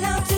Love to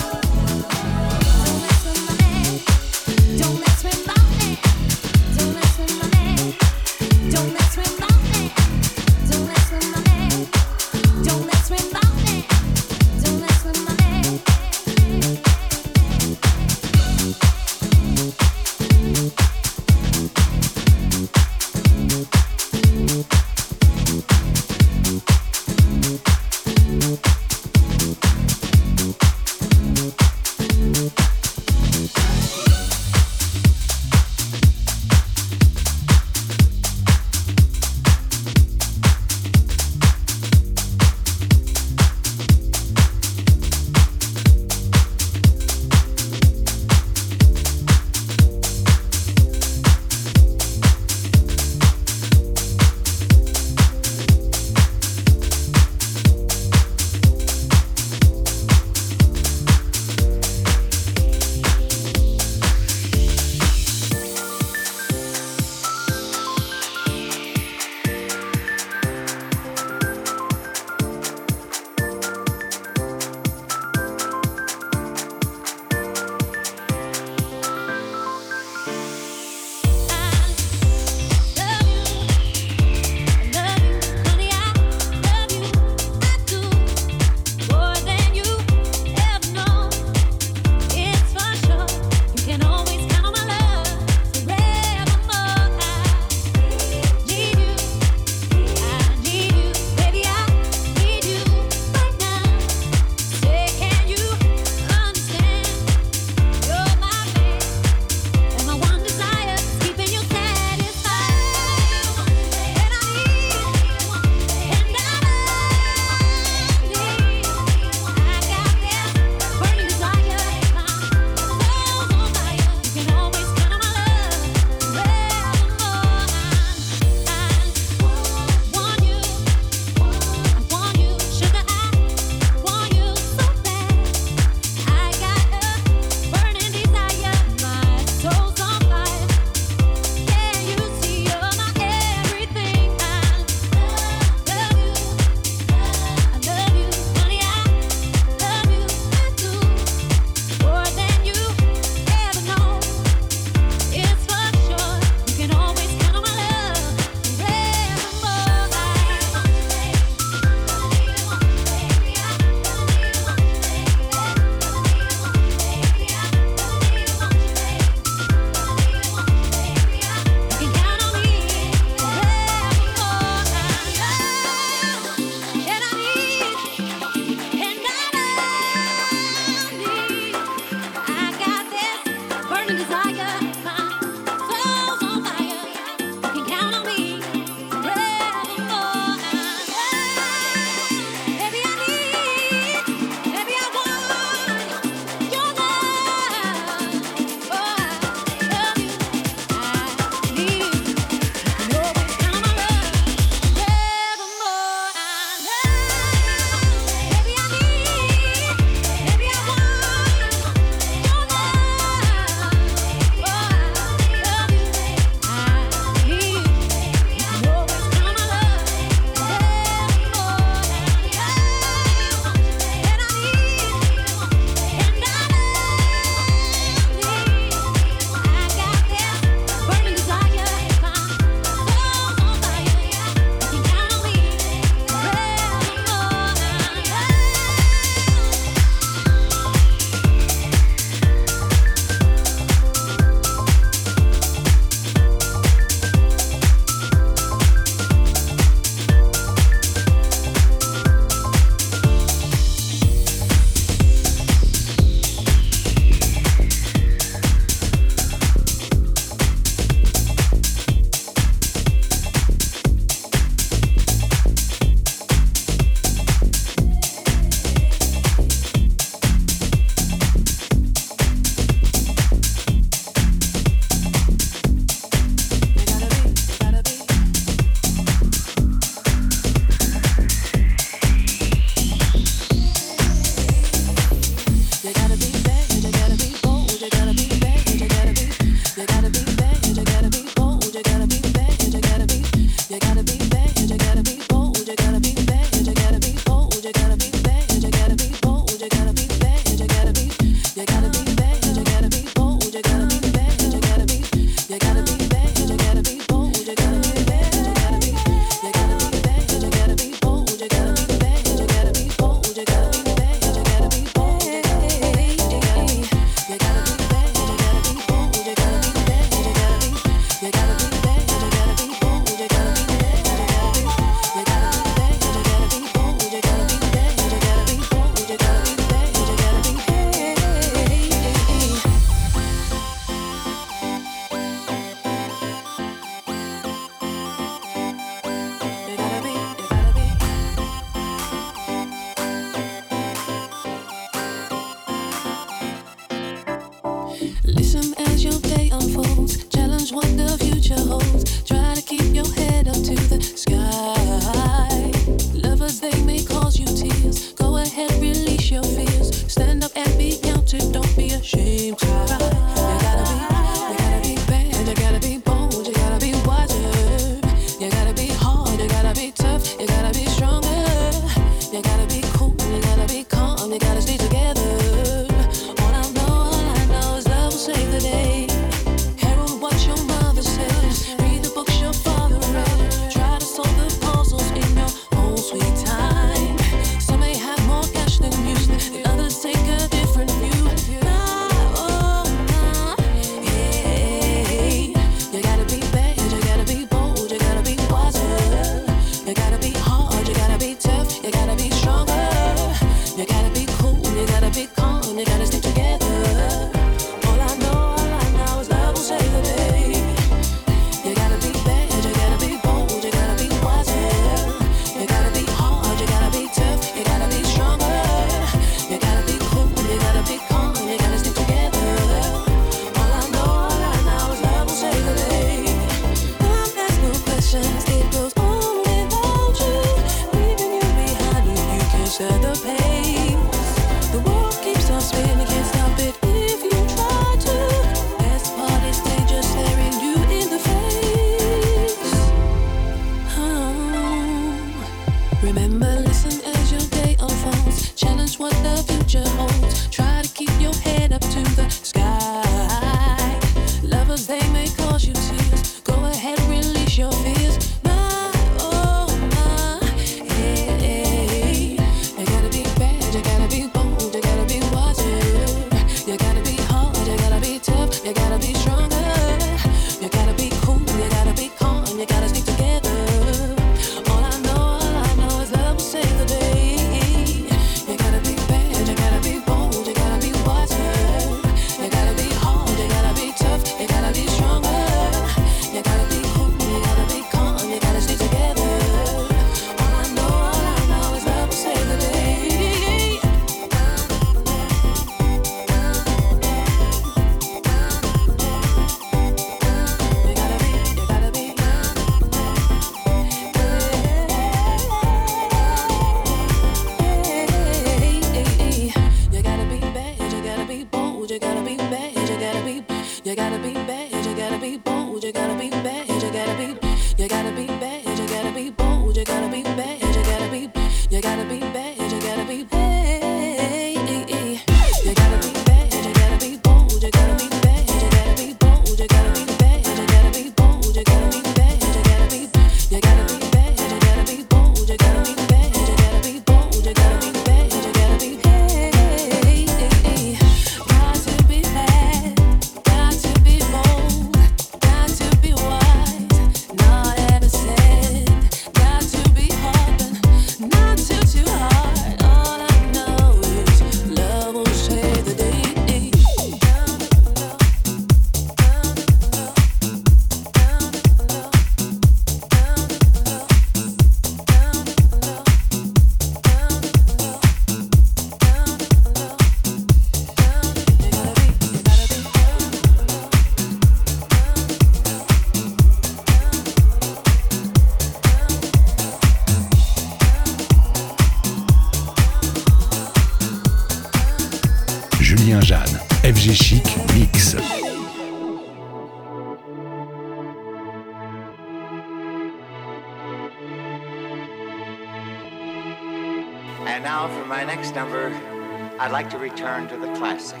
return to the classics.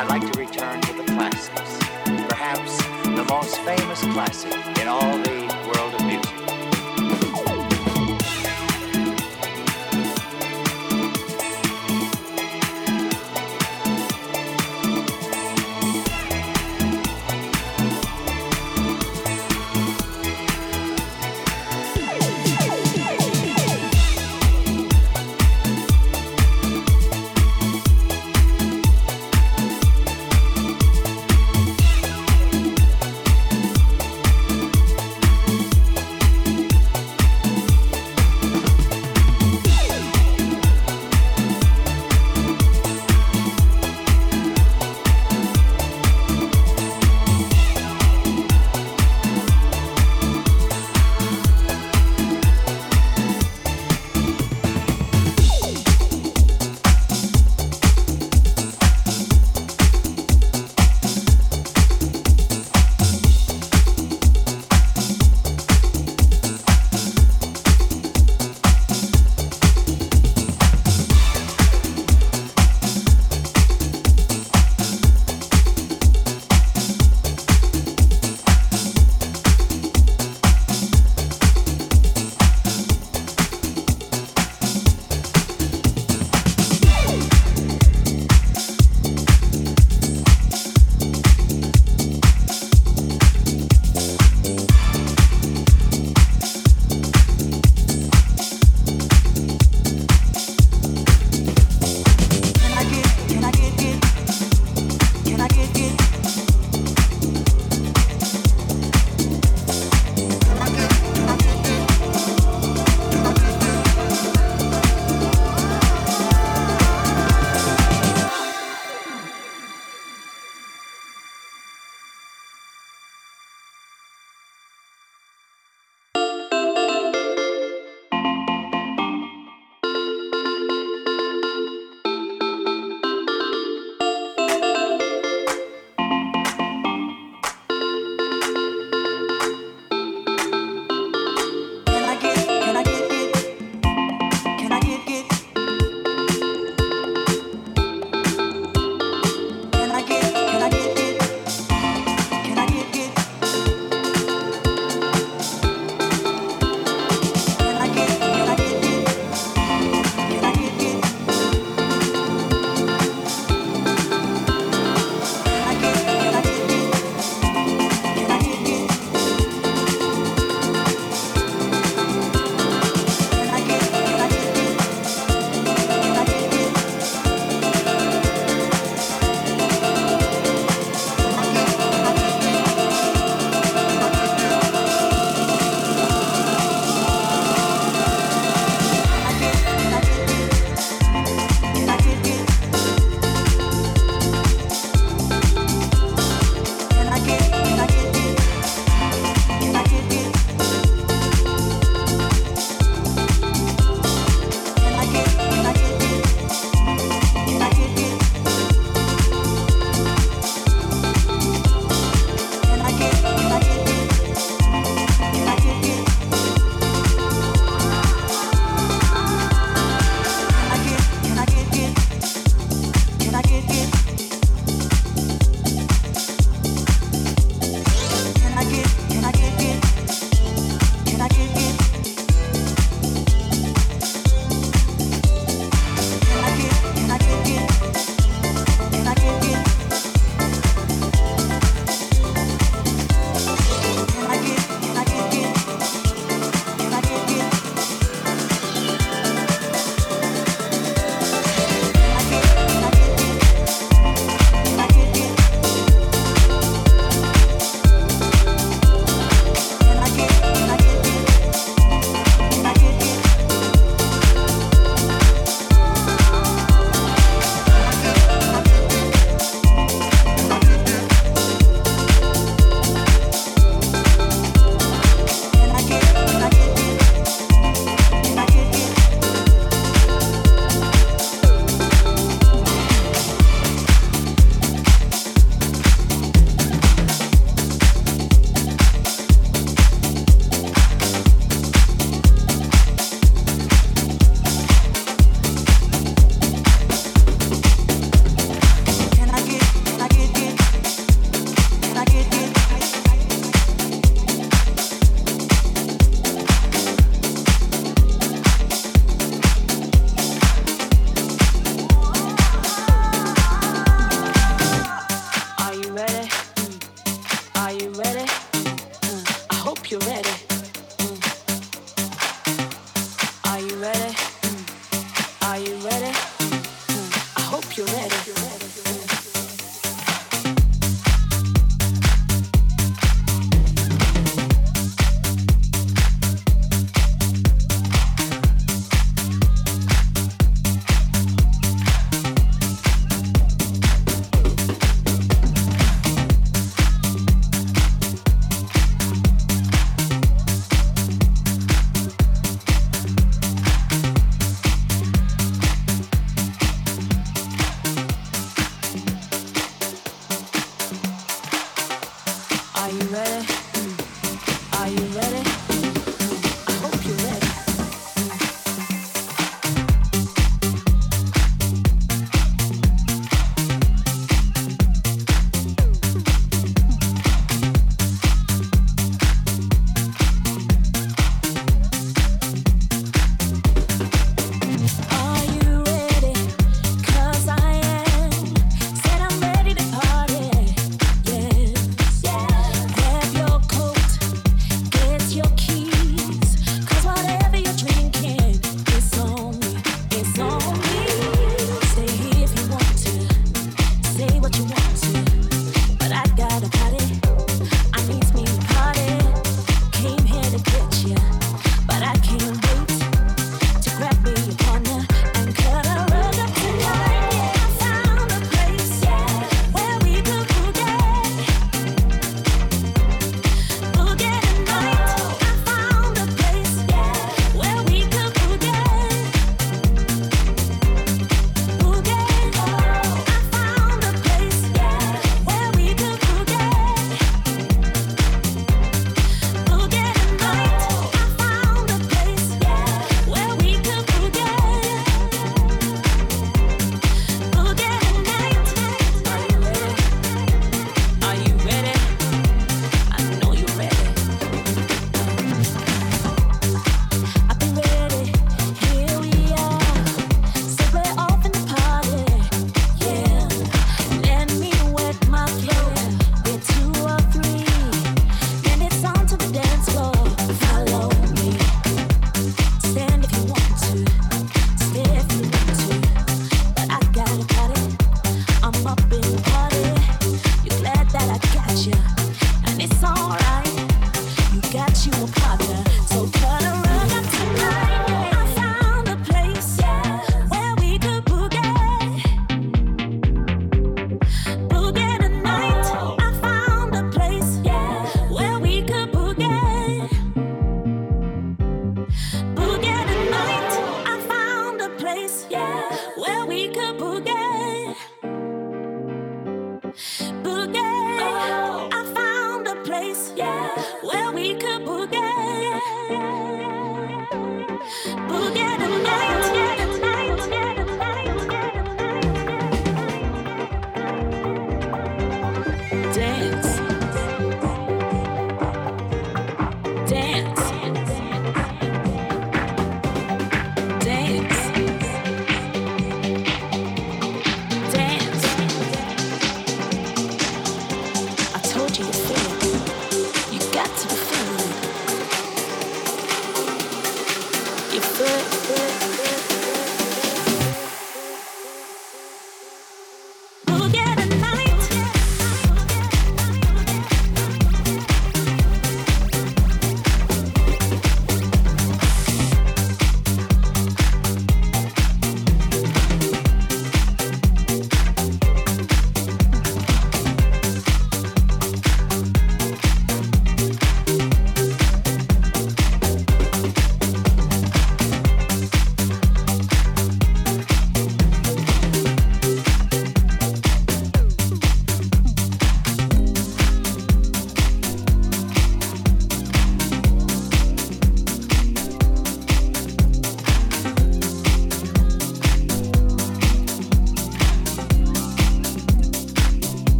I'd like to return to the classics, perhaps the most famous classic in all the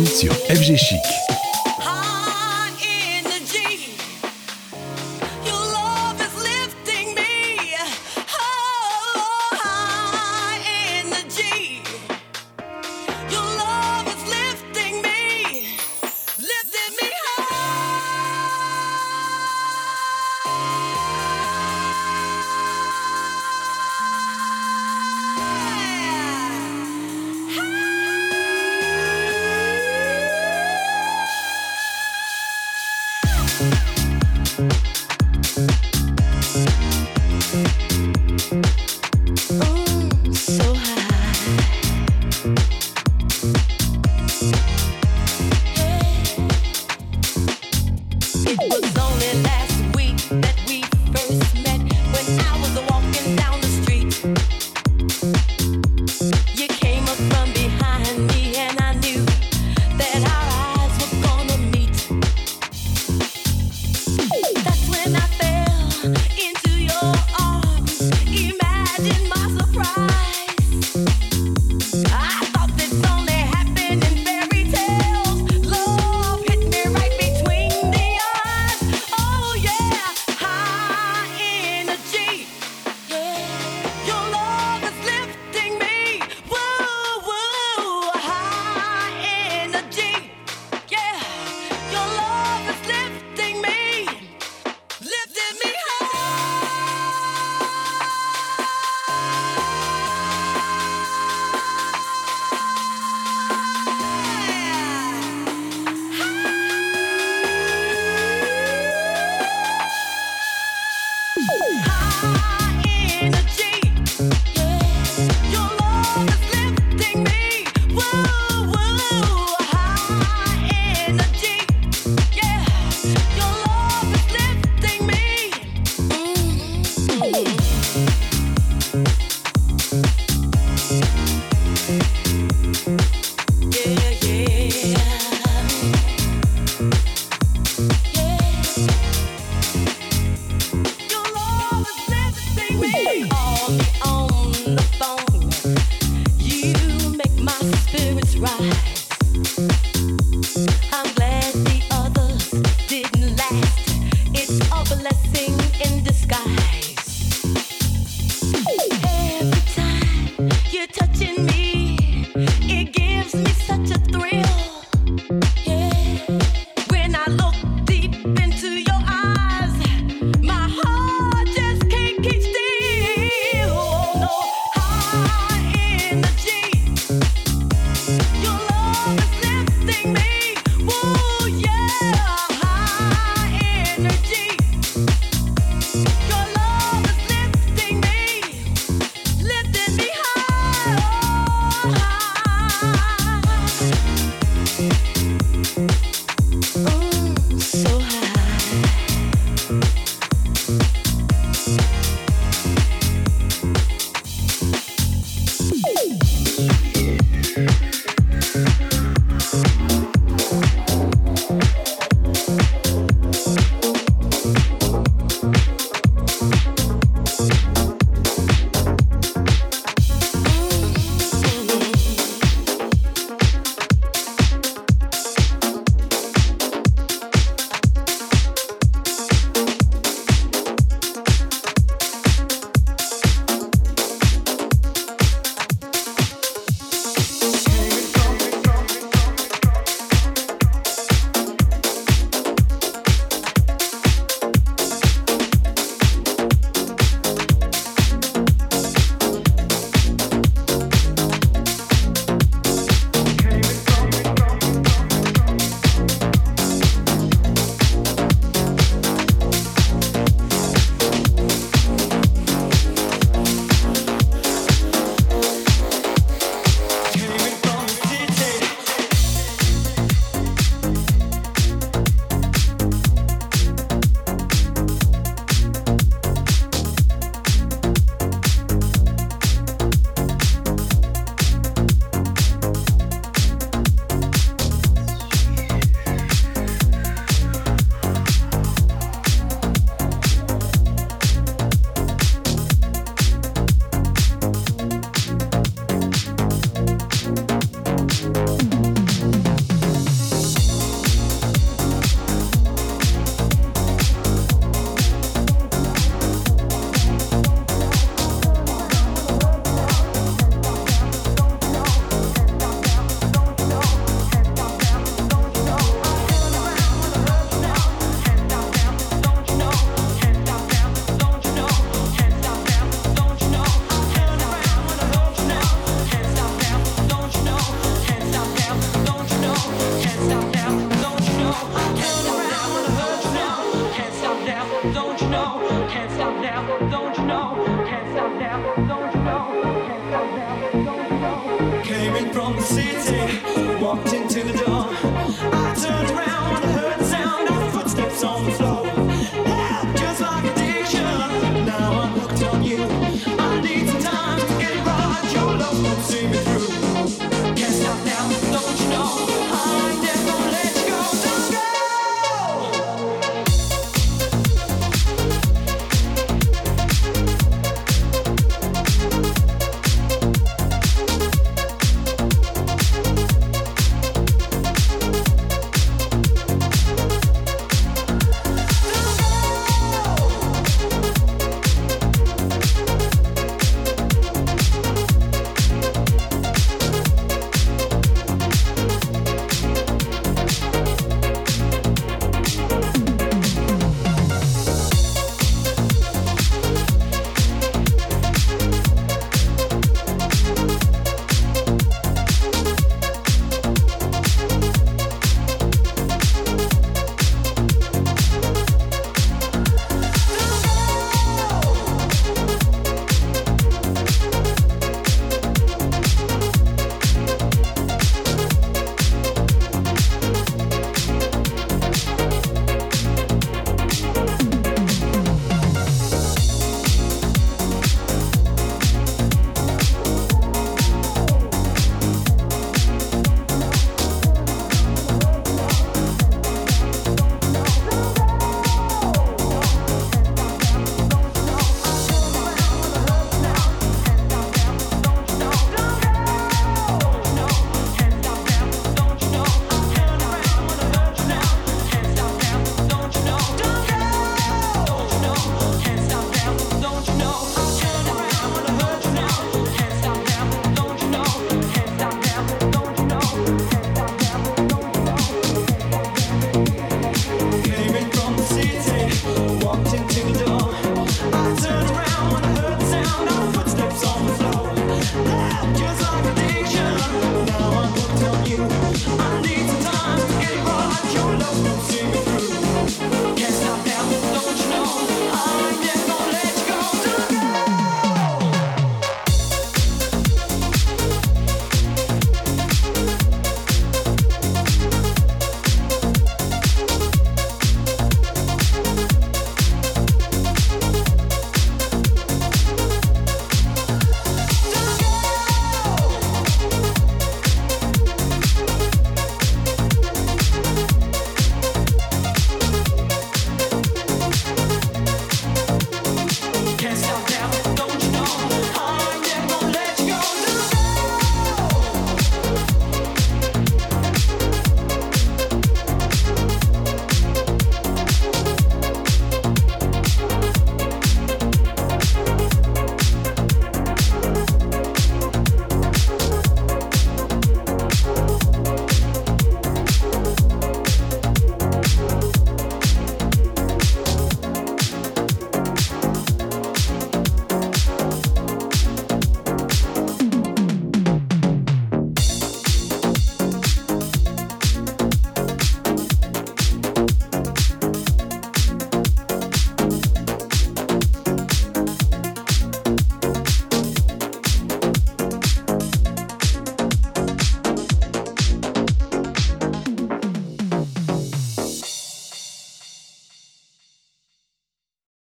Sur FG Chic.